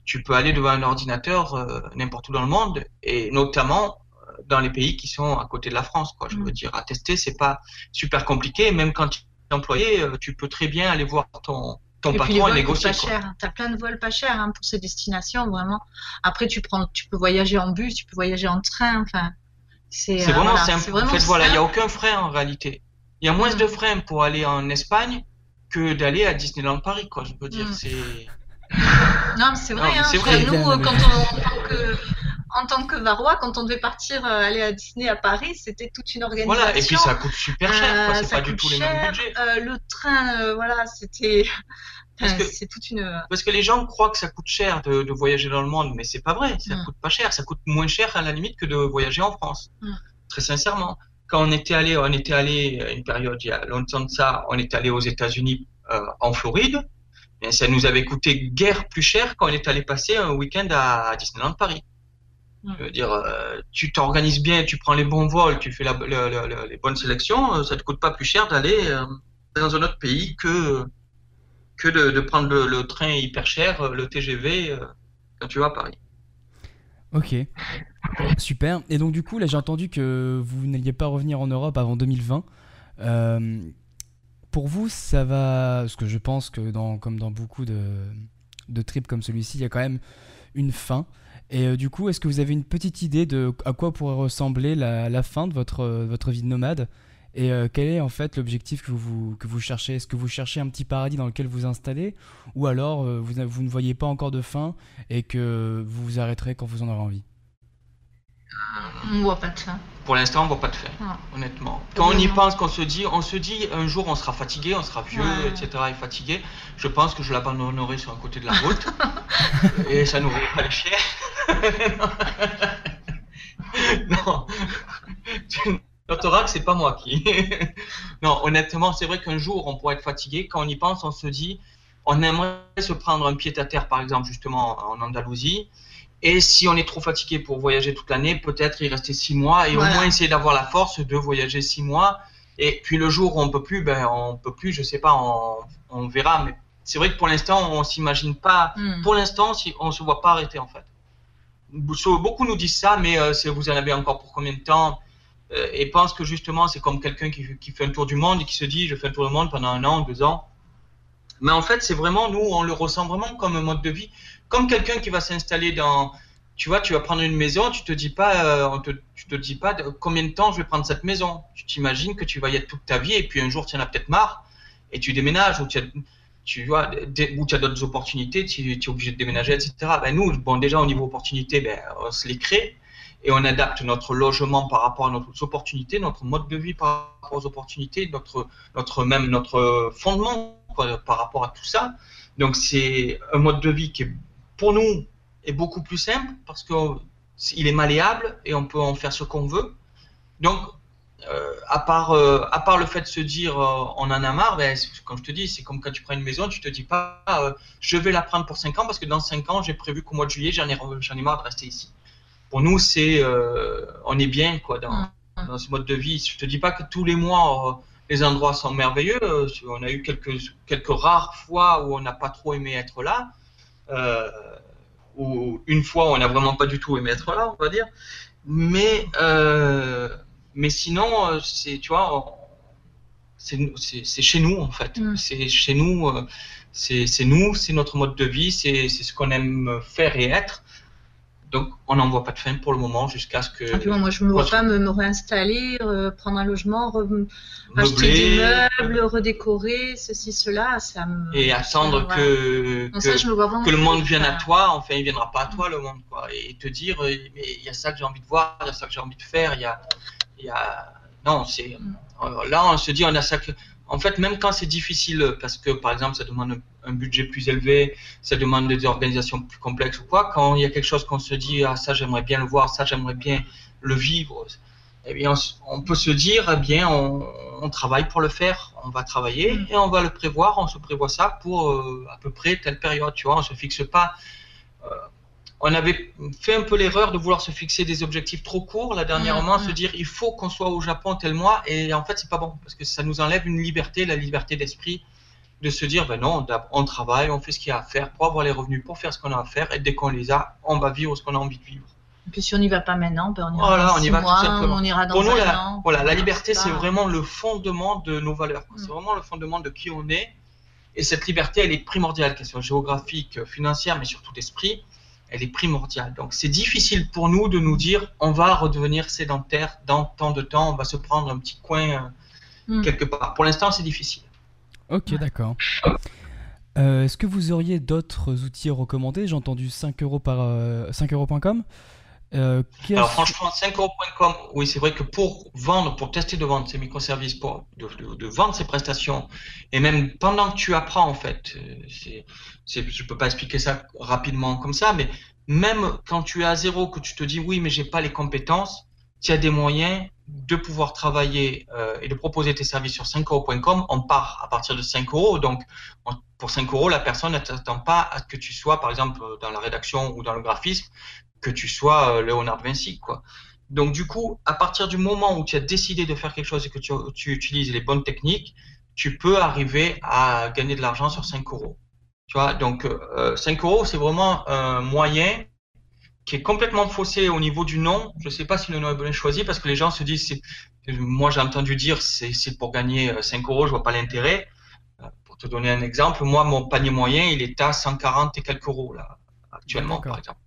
tu peux aller devant un ordinateur euh, n'importe où dans le monde, et notamment euh, dans les pays qui sont à côté de la France, quoi. Je veux mm. dire, à tester, c'est pas super compliqué. Même quand tu es employé, euh, tu peux très bien aller voir ton, ton patron et négocier. Pas cher. T'as plein de vols pas chers hein, pour ces destinations, vraiment. Après, tu prends, tu peux voyager en bus, tu peux voyager en train, enfin. C'est euh, vraiment simple. en fait, voilà, il n'y a aucun frein en réalité. Il y a moins de freins pour aller en Espagne que d'aller à Disneyland Paris, quoi. Je peux dire, mm. c'est. Non, mais c'est vrai. hein, vrai. Nous, quand on, en tant que, en tant que Varois, quand on devait partir euh, aller à Disney à Paris, c'était toute une organisation. Voilà, et puis ça coûte super cher. Euh, c'est pas du tout les mêmes budgets. le train, voilà, c'était parce que c'est toute une. Parce que les gens croient que ça coûte cher de, de voyager dans le monde, mais c'est pas vrai. Ça mm. coûte pas cher. Ça coûte moins cher à la limite que de voyager en France. Mm. Très sincèrement. Quand on était allé, on était allé une période il y a longtemps de ça, on est allé aux États-Unis euh, en Floride. Et ça nous avait coûté guère plus cher quand on est allé passer un week-end à Disneyland Paris. Mm. Je veux dire, euh, tu t'organises bien, tu prends les bons vols, tu fais la, les bonnes sélections, euh, ça te coûte pas plus cher d'aller euh, dans un autre pays que que de, prendre le, train hyper cher, le TGV, euh, quand tu vas à Paris. Ok, super. Et donc du coup, là j'ai entendu que vous n'alliez pas revenir en Europe avant 2020. Euh, pour vous, ça va... Parce que je pense que dans, comme dans beaucoup de, de trips comme celui-ci, il y a quand même une fin. Et du coup, est-ce que vous avez une petite idée de à quoi pourrait ressembler la, fin de votre, votre vie de nomade et euh, quel est en fait l'objectif que vous, que vous cherchez? Est-ce que vous cherchez un petit paradis dans lequel vous installez? Ou alors euh, vous, vous, ne voyez pas encore de fin et que vous vous arrêterez quand vous en aurez envie? On ne voit pas de fin. Pour l'instant, on ne voit pas de fin, honnêtement. Quand on y pense, qu'on se dit, on se dit un jour on sera fatigué, on sera vieux, etc. et fatigué, je pense que je l'abandonnerai sur un côté de la route et ça nous pas les chiens. non. que c'est pas moi qui. non, honnêtement, c'est vrai qu'un jour, on pourrait être fatigué. Quand on y pense, on se dit, on aimerait se prendre un pied à terre, par exemple, justement, en Andalousie. Et si on est trop fatigué pour voyager toute l'année, peut-être y rester six mois et au moins essayer d'avoir la force de voyager six mois. Et puis le jour où on peut plus, ben on peut plus, je sais pas, on, on verra. Mais c'est vrai que pour l'instant, on s'imagine pas. Hmm. Pour l'instant, si on se voit pas arrêter en fait. Beaucoup nous disent ça, mais euh, vous en avez encore pour combien de temps? Euh, et pense que justement c'est comme quelqu'un qui, qui, fait un tour du monde et qui se dit je fais un tour du monde pendant un an, deux ans. Mais en fait, c'est vraiment, nous, on le ressent vraiment comme un mode de vie, comme quelqu'un qui va s'installer dans, tu vois, tu vas prendre une maison, tu te dis pas, euh, te, tu te dis pas combien de temps je vais prendre cette maison. Tu t'imagines que tu vas y être toute ta vie et puis un jour tu en as peut-être marre et tu déménages ou tu as, tu vois, ou tu as d'autres opportunités, tu, es obligé de déménager, etc. Ben nous, bon, déjà au niveau opportunité, ben, on se les crée et on adapte notre logement par rapport à nos opportunités, notre mode de vie par rapport aux opportunités, notre, notre même notre fondement par rapport à tout ça. Donc c'est un mode de vie qui pour nous est beaucoup plus simple parce qu'il est malléable et on peut en faire ce qu'on veut. Donc euh, à part euh, à part le fait de se dire euh, on en a marre, ben, comme je te dis, c'est comme quand tu prends une maison, tu te dis pas je vais la prendre pour 5 ans parce que dans 5 ans j'ai prévu qu'au mois de juillet j'en ai marre de rester ici pour nous, c'est on est bien quoi dans, mm. dans, ce mode de vie. Je te dis pas que tous les mois les endroits sont merveilleux. On a eu quelques quelques rares fois où on n'a pas trop aimé être là, ou une fois où on n'a vraiment pas du tout aimé être là, on va dire. Mais mais sinon, c'est tu vois, c'est chez nous en fait. Mm. C'est chez nous, c'est nous, c'est notre mode de vie, c'est ce qu'on aime faire et être. Donc, on n'en voit pas de fin pour le moment jusqu'à ce que. Simplement, moi, je ne me vois pas me, réinstaller, euh, prendre un logement, acheter des meubles, redécorer, ceci, cela. Ça me... Et attendre que, que, le monde vienne à toi. Enfin, il ne viendra pas à toi, le monde. Quoi. Et te dire, euh, mais il y a ça que j'ai envie de voir, il y a ça que j'ai envie de faire, il y a, y a Non, c'est euh, là on se dit on a ça. En fait, même quand c'est difficile, parce que par exemple ça demande un budget plus élevé, ça demande des organisations plus complexes ou quoi, quand il y a quelque chose qu'on se dit ah ça j'aimerais bien le voir, ça j'aimerais bien le vivre, eh bien on, peut se dire eh bien on, travaille pour le faire, on va travailler mm. et on va le prévoir, on se prévoit ça pour euh, à peu près telle période, tu vois, on se fixe pas. Euh, on avait fait un peu l'erreur de vouloir se fixer des objectifs trop courts là dernièrement, mm, se mm. dire il faut qu'on soit au Japon tel mois et en fait c'est pas bon parce que ça nous enlève une liberté, la liberté d'esprit de se dire ben non, on travaille, on fait ce qu'il y a à faire pour avoir les revenus, pour faire ce qu'on a à faire et dès qu'on les a, on va vivre ce qu'on a envie de vivre. Et puis si on n'y va pas maintenant, ben on ira voilà, dans on y va mois, on ira dans pour nous, la, voilà, la liberté c'est vraiment le fondement de nos valeurs. C'est mm. vraiment le fondement de qui on est et cette liberté elle est primordiale, qu'elle soit géographique, financière, mais surtout d'esprit elle est primordiale. Donc c'est difficile pour nous de nous dire on va redevenir sédentaire dans tant de temps, on va se prendre un petit coin euh, hmm. quelque part. Pour l'instant, c'est difficile. Ok, d'accord. Euh, est-ce que vous auriez d'autres outils à recommander? J'ai entendu 5 euros par 5euros.com. Euh, euh, Alors franchement, 5euros.com, oui, c'est vrai que pour vendre, pour tester de vendre ces microservices, pour de, vendre ces prestations, et même pendant que tu apprends en fait, euh, c'est, je peux pas expliquer ça rapidement comme ça, mais même quand tu es à zéro, que tu te dis oui, mais j'ai pas les compétences, tu as des moyens de pouvoir travailler euh, et de proposer tes services sur 5euros.com. On part à partir de 5 euros, donc pour 5 euros, la personne ne t'attend pas à ce que tu sois, par exemple, dans la rédaction ou dans le graphisme, que tu sois euh, Léonard Vinci, quoi. Donc du coup, à partir du moment où tu as décidé de faire quelque chose et que tu, utilises les bonnes techniques, tu peux arriver à gagner de l'argent sur 5 euros. Tu vois, donc euh, 5 euros, c'est vraiment un moyen qui est complètement faussé au niveau du nom. Je ne sais pas si le nom est bien choisi parce que les gens se disent, moi j'ai entendu dire c'est pour gagner 5 euh, euros, je vois pas l'intérêt. Euh, pour te donner un exemple, moi mon panier moyen il est à 140 et quelques euros là actuellement par exemple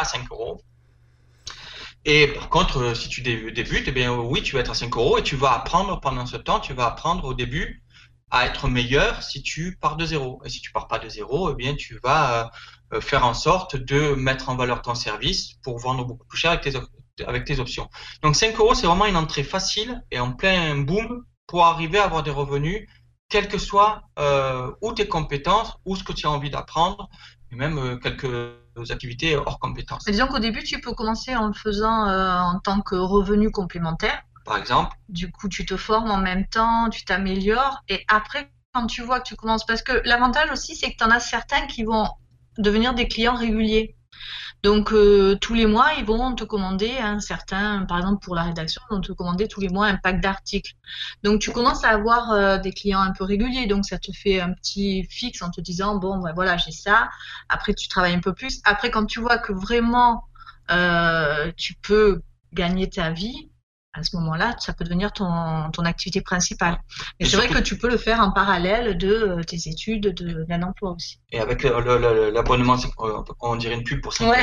à 5 euros. Et par contre, euh, si tu débutes, eh bien oui, tu vas être à 5 euros et tu vas apprendre pendant ce temps, tu vas apprendre au début à être meilleur si tu pars de zéro. Et si tu pars pas de zéro, eh bien tu vas euh, faire en sorte de mettre en valeur ton service pour vendre beaucoup plus cher avec tes, avec tes options. Donc 5 euros, c'est vraiment une entrée facile et en plein boom pour arriver à avoir des revenus, quelles que soient euh, ou tes compétences ou ce que tu as envie d'apprendre, et même quelques activités hors compétences. disons qu'au début, tu peux commencer en le faisant euh, en tant que revenu complémentaire. Par exemple. Du coup, tu te formes en même temps, tu t'améliores. Et après, quand tu vois que tu commences, parce que l'avantage aussi, c'est que tu en as certains qui vont devenir des clients réguliers. Donc euh, tous les mois, ils vont te commander un certain, par exemple pour la rédaction, ils vont te commander tous les mois un pack d'articles. Donc tu commences à avoir euh, des clients un peu réguliers, donc ça te fait un petit fixe en te disant bon ben voilà j'ai ça. Après tu travailles un peu plus. Après quand tu vois que vraiment euh, tu peux gagner ta vie, à ce moment-là, ça peut devenir ton, ton activité principale. Mais c'est vrai que tu peux le faire en parallèle de euh, tes études, d'un emploi aussi. Et avec l'abonnement, on dirait une pub pour ça.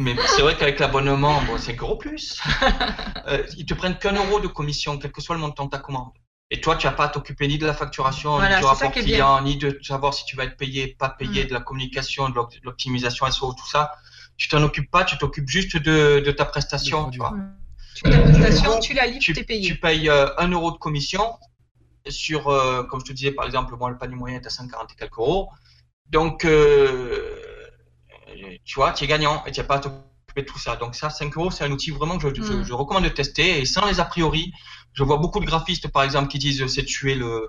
Mais c'est vrai qu'avec l'abonnement, bon, c'est gros plus. euh, ils te prennent qu'un euro de commission, quel que soit le montant de ta commande. Et toi, tu n'as pas à t'occuper ni de la facturation, ni du rapport client, ni de savoir si tu vas être payé, pas payé, mm. de la communication, de l'optimisation SEO, tout ça. Tu t'en occupes pas, tu t'occupes juste de, de ta prestation, tu vois. Mm. Tu prestation, tu la livres, tu es payé. Tu payes 1 euh, euro de commission sur, euh, comme je te disais, par exemple, moi, le panier moyen est à 140 et quelques euros. Donc, euh, tu vois, tu es gagnant et tu n'as pas à t'occuper de tout ça. Donc, ça, 5 euros, c'est un outil vraiment que mm. je, recommande de tester et sans les a priori. Je vois beaucoup de graphistes, par exemple, qui disent c'est tuer le,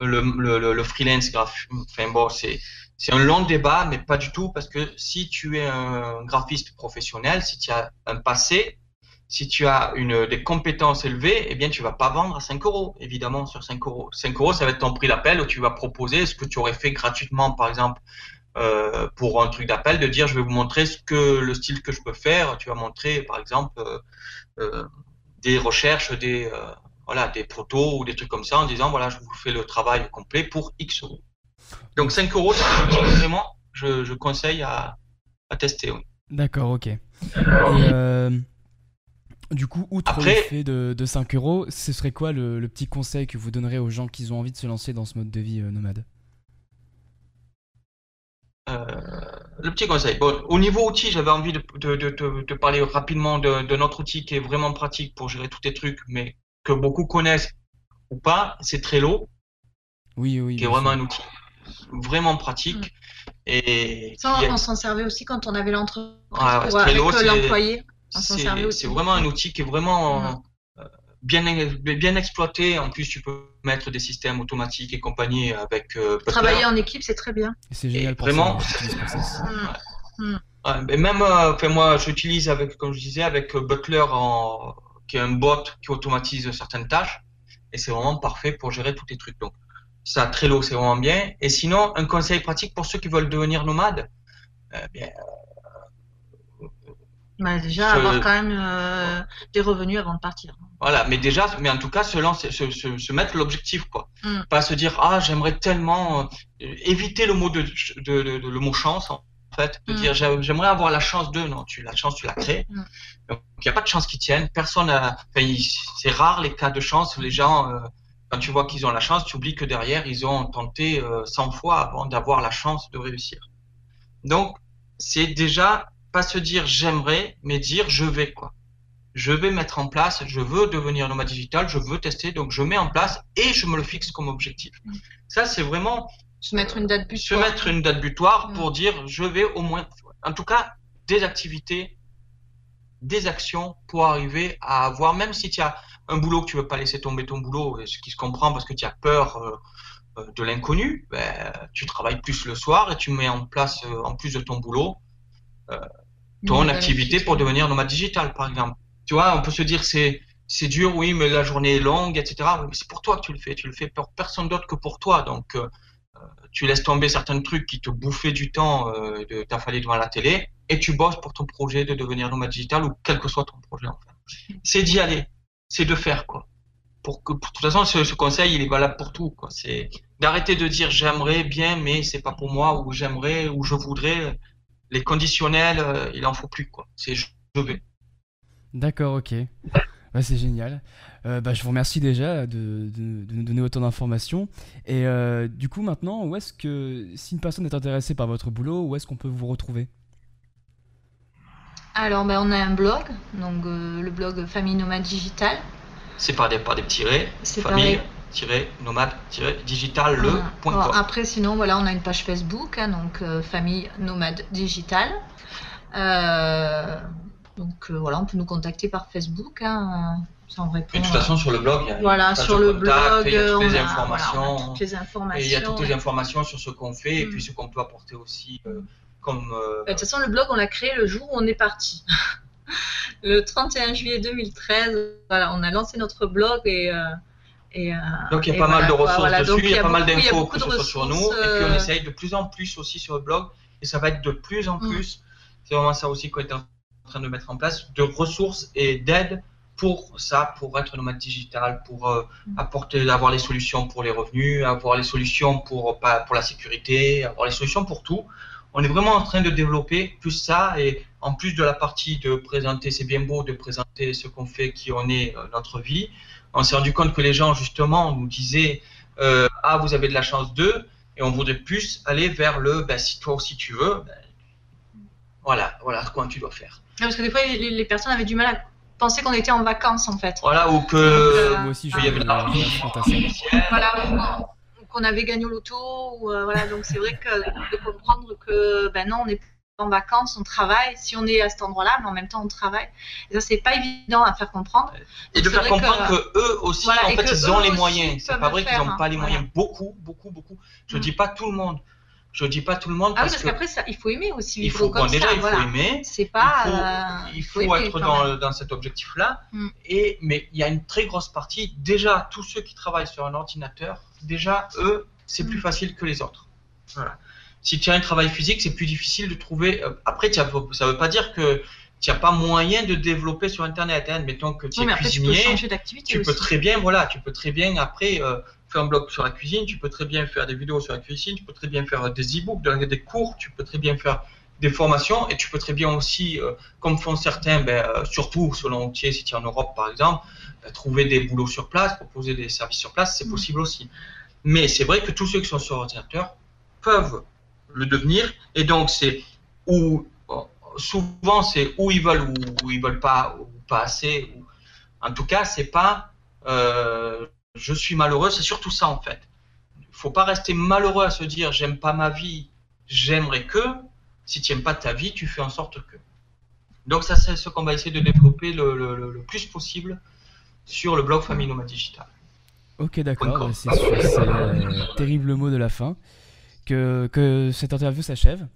le, le, le freelance Enfin, bon, c'est. C'est un long débat, mais pas du tout, parce que si tu es un graphiste professionnel, si tu as un passé, si tu as une, des compétences élevées, eh bien, tu vas pas vendre à 5 euros, évidemment, sur 5 euros. 5 euros, ça va être ton prix d'appel où tu vas proposer ce que tu aurais fait gratuitement, par exemple, euh, pour un truc d'appel, de dire, je vais vous montrer ce que, le style que je peux faire. Tu vas montrer, par exemple, euh, euh des recherches, des, euh, voilà, des photos ou des trucs comme ça en disant, voilà, je vous fais le travail complet pour X euros. Donc 5 euros, c'est vraiment, je, je conseille à, à tester. D'accord, ok. Et, euh, du coup, outre le fait de, 5 euros, ce serait quoi le, petit conseil que vous donnerez aux gens qui ont envie de se lancer dans ce mode de vie euh, nomade? Euh, le petit conseil. Bon, au niveau outil, j'avais envie de, de, de, de, parler rapidement de, notre outil qui est vraiment pratique pour gérer tous tes trucs, mais que beaucoup connaissent ou pas, c'est Trello. Oui, oui. Qui est vraiment un outil vraiment pratique. Mm. Et ça, on s'en servait aussi quand on avait l'entreprise ouais, avec l'employé. C'est vraiment un outil qui est vraiment mm. euh, bien, bien exploité. En plus, tu peux mettre des systèmes automatiques et compagnie avec. Euh, Travailler en équipe, c'est très bien. C'est génial. Pour vraiment. Mm. même, euh, moi, j'utilise avec, comme je disais, avec Butler, en, qui est un bot qui automatise certaines tâches, et c'est vraiment parfait pour gérer tous tes trucs. Donc, ça, Trello, c'est vraiment bien. Et sinon, un conseil pratique pour ceux qui veulent devenir nomades, euh, bien, bah, déjà, avoir quand même euh, des revenus avant de partir. Voilà, mais déjà, mais en tout cas, se, lancer, se, se, mettre l'objectif, quoi. Mm. Pas se dire, ah, j'aimerais tellement euh, éviter le mot de, de, de, le mot chance, en fait, de mm. dire, j'aimerais avoir la chance de, non, tu, la chance, tu la crées. Mm. Donc, il n'y a pas de chance qui tienne. Personne a, c'est rare les cas de chance. Les gens, euh, quand tu vois qu'ils ont la chance, tu oublies que derrière, ils ont tenté 100 fois avant d'avoir la chance de réussir. Donc, c'est déjà pas se dire j'aimerais, mais dire je vais quoi. Je vais mettre en place, je veux devenir nomade digital, je veux tester, donc je mets en place et je me le fixe comme objectif. Mm. Ça, c'est vraiment se mettre une date butoir. Se mettre une date butoir mm. pour dire je vais au moins, en tout cas, des activités, des actions pour arriver à avoir, même si tu as un boulot que tu veux pas laisser tomber ton boulot, ce qui se comprend parce que tu as peur euh, euh, de l'inconnu, ben, tu travailles plus le soir et tu mets en place, euh, en plus de ton boulot, ton activité pour devenir nomade digital, par exemple. Tu vois, on peut se dire c'est c'est dur, oui, mais la journée est longue, etc. Mais c'est pour toi que tu le fais. Tu le fais pour personne d'autre que pour toi. Donc, euh, tu laisses tomber certains trucs qui te bouffaient du temps euh, de t'affaler devant la télé et tu bosses pour ton projet de devenir nomade digital ou quel que soit ton projet. En fait. C'est d'y aller, c'est de faire quoi. Pour que, pour, de toute façon, ce, ce, conseil, il est valable pour tout. Quoi. C'est d'arrêter de dire j'aimerais bien, mais c'est pas pour moi, ou j'aimerais, ou je voudrais les conditionnels, euh, il en faut plus quoi. C'est je vais. D'accord, ok. Bah, c'est génial. Euh, bah, je vous remercie déjà de, nous donner autant d'informations. Et euh, du coup, maintenant, où est-ce que, si une personne est intéressée par votre boulot, où est-ce qu'on peut vous retrouver? Alors, bah, on a un blog, donc le blog Famille Nomade Digital. C'est par des, par des petits famille nomade-digital le.com. après, sinon, voilà, on a une page Facebook, hein, donc euh, famille nomade digital. Euh, donc euh, voilà, on peut nous contacter par Facebook. Hein, ça en répond, Et de toute façon, sur le blog, il y a, voilà, sur le blog, il y a toutes les informations. toutes les informations. Et il y a toutes les informations sur ce qu'on fait et puis mm. ce qu'on peut apporter aussi. comme, De toute façon, le blog, on l'a créé le jour où on est parti. le 31 juillet 2013, voilà, on a lancé notre blog et euh, donc il y a pas mal de ressources dessus, il y a, pas mal d'infos que ce soit sur nous, et puis on euh, essaye de plus en plus aussi sur le blog, et ça va être de plus en mm. plus, c'est vraiment ça aussi qu'on est en train de mettre en place, de ressources et d'aide pour ça, pour être nomade digital, pour euh, mm. apporter, avoir les solutions pour les revenus, avoir les solutions pour, pour la sécurité, avoir les solutions pour tout. On est vraiment en train de développer plus ça et en plus de la partie de présenter, c'est bien beau de présenter ce qu'on fait, qui on est, notre vie, on s'est rendu compte que les gens, justement, nous disaient euh, Ah, vous avez de la chance d'eux, et on voudrait plus aller vers le bah, si toi aussi tu veux, ben, voilà, voilà ce tu dois faire. parce que des fois, les, personnes avaient du mal à penser qu'on était en vacances, en fait. Voilà, ou que. Euh, moi aussi, y avait de Voilà, qu'on avait gagné au loto, ou, euh, voilà, donc c'est vrai que de comprendre que, ben non, on est en vacances, on travaille, si on est à cet endroit-là, mais en même temps on travaille. Et ça, c'est pas évident à faire comprendre. Et de faire comprendre que, eux aussi, en fait, ils ont les moyens. C'est pas vrai qu'ils n'ont pas les moyens. Beaucoup, beaucoup, beaucoup. Je ne mm. dis pas tout le monde. Je dis pas tout le monde. Ah parce oui, parce qu'après, il faut aimer aussi. Il faut, bon, déjà, il faut aimer. C'est pas. Il faut, euh, être dans, dans, cet objectif-là. Mm. Et mais il y a une très grosse partie. Déjà, tous ceux qui travaillent sur un ordinateur, déjà, eux, c'est plus mm. facile que les autres. Voilà. Si tu as un travail physique, c'est plus difficile de trouver. Euh, après, ça ne veut pas dire que tu n'as pas moyen de développer sur Internet. Hein. Mettons que tu es cuisinier, tu, peux, très bien, voilà, tu peux très bien après euh, faire un blog sur la cuisine, tu peux très bien faire des vidéos sur la cuisine, tu peux très bien faire des e-books, des cours, tu peux très bien faire des formations et tu peux très bien aussi, euh, comme font certains, ben, surtout selon Outier, si tu es en Europe par exemple, ben, trouver des boulots sur place, proposer des services sur place, c'est mm. possible aussi. Mais c'est vrai que tous ceux qui sont sur ordinateur peuvent le devenir. Et donc, c'est ou souvent c'est où ils veulent ou, ils veulent pas ou pas assez. En tout cas, c'est pas euh, je suis malheureux, c'est surtout ça en fait. Il faut pas rester malheureux à se dire j'aime pas ma vie, j'aimerais que. Si tu n'aimes pas ta vie, tu fais en sorte que. Donc ça, c'est ce qu'on va essayer de développer le, plus possible sur le blog Famille Nomade Digital. Ok, d'accord. C'est le terrible mot de la fin que, que cette interview s'achève.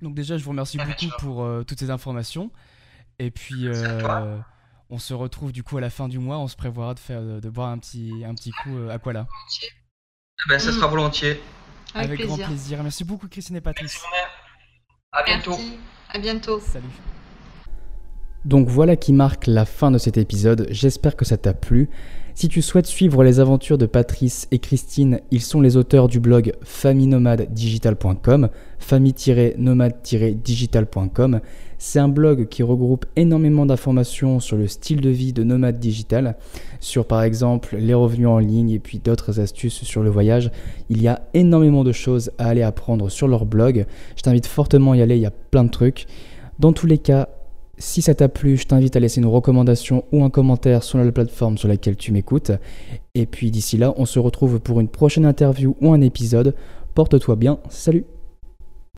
Donc déjà, je vous remercie beaucoup pour euh, toutes ces informations. Et puis, euh, on se retrouve du coup à la fin du mois. On se prévoira de faire de, boire un petit, un petit coup à quoi là ben, Ça sera volontiers. Avec, grand plaisir. Merci beaucoup, Christine et Patrice. À bientôt. À bientôt. Salut. Donc voilà qui marque la fin de cet épisode, j'espère que ça t'a plu. Si tu souhaites suivre les aventures de Patrice et Christine, ils sont les auteurs du blog famille-nomade-digital.com, famille-nomade-digital.com. C'est un blog qui regroupe énormément d'informations sur le style de vie de nomade digital, sur par exemple les revenus en ligne et puis d'autres astuces sur le voyage. Il y a énormément de choses à aller apprendre sur leur blog. Je t'invite fortement à y aller, il y a plein de trucs. Dans tous les cas, si ça t'a plu, je t'invite à laisser une recommandation ou un commentaire sur la plateforme sur laquelle tu m'écoutes. Et puis d'ici là, on se retrouve pour une prochaine interview ou un épisode. Porte-toi bien, salut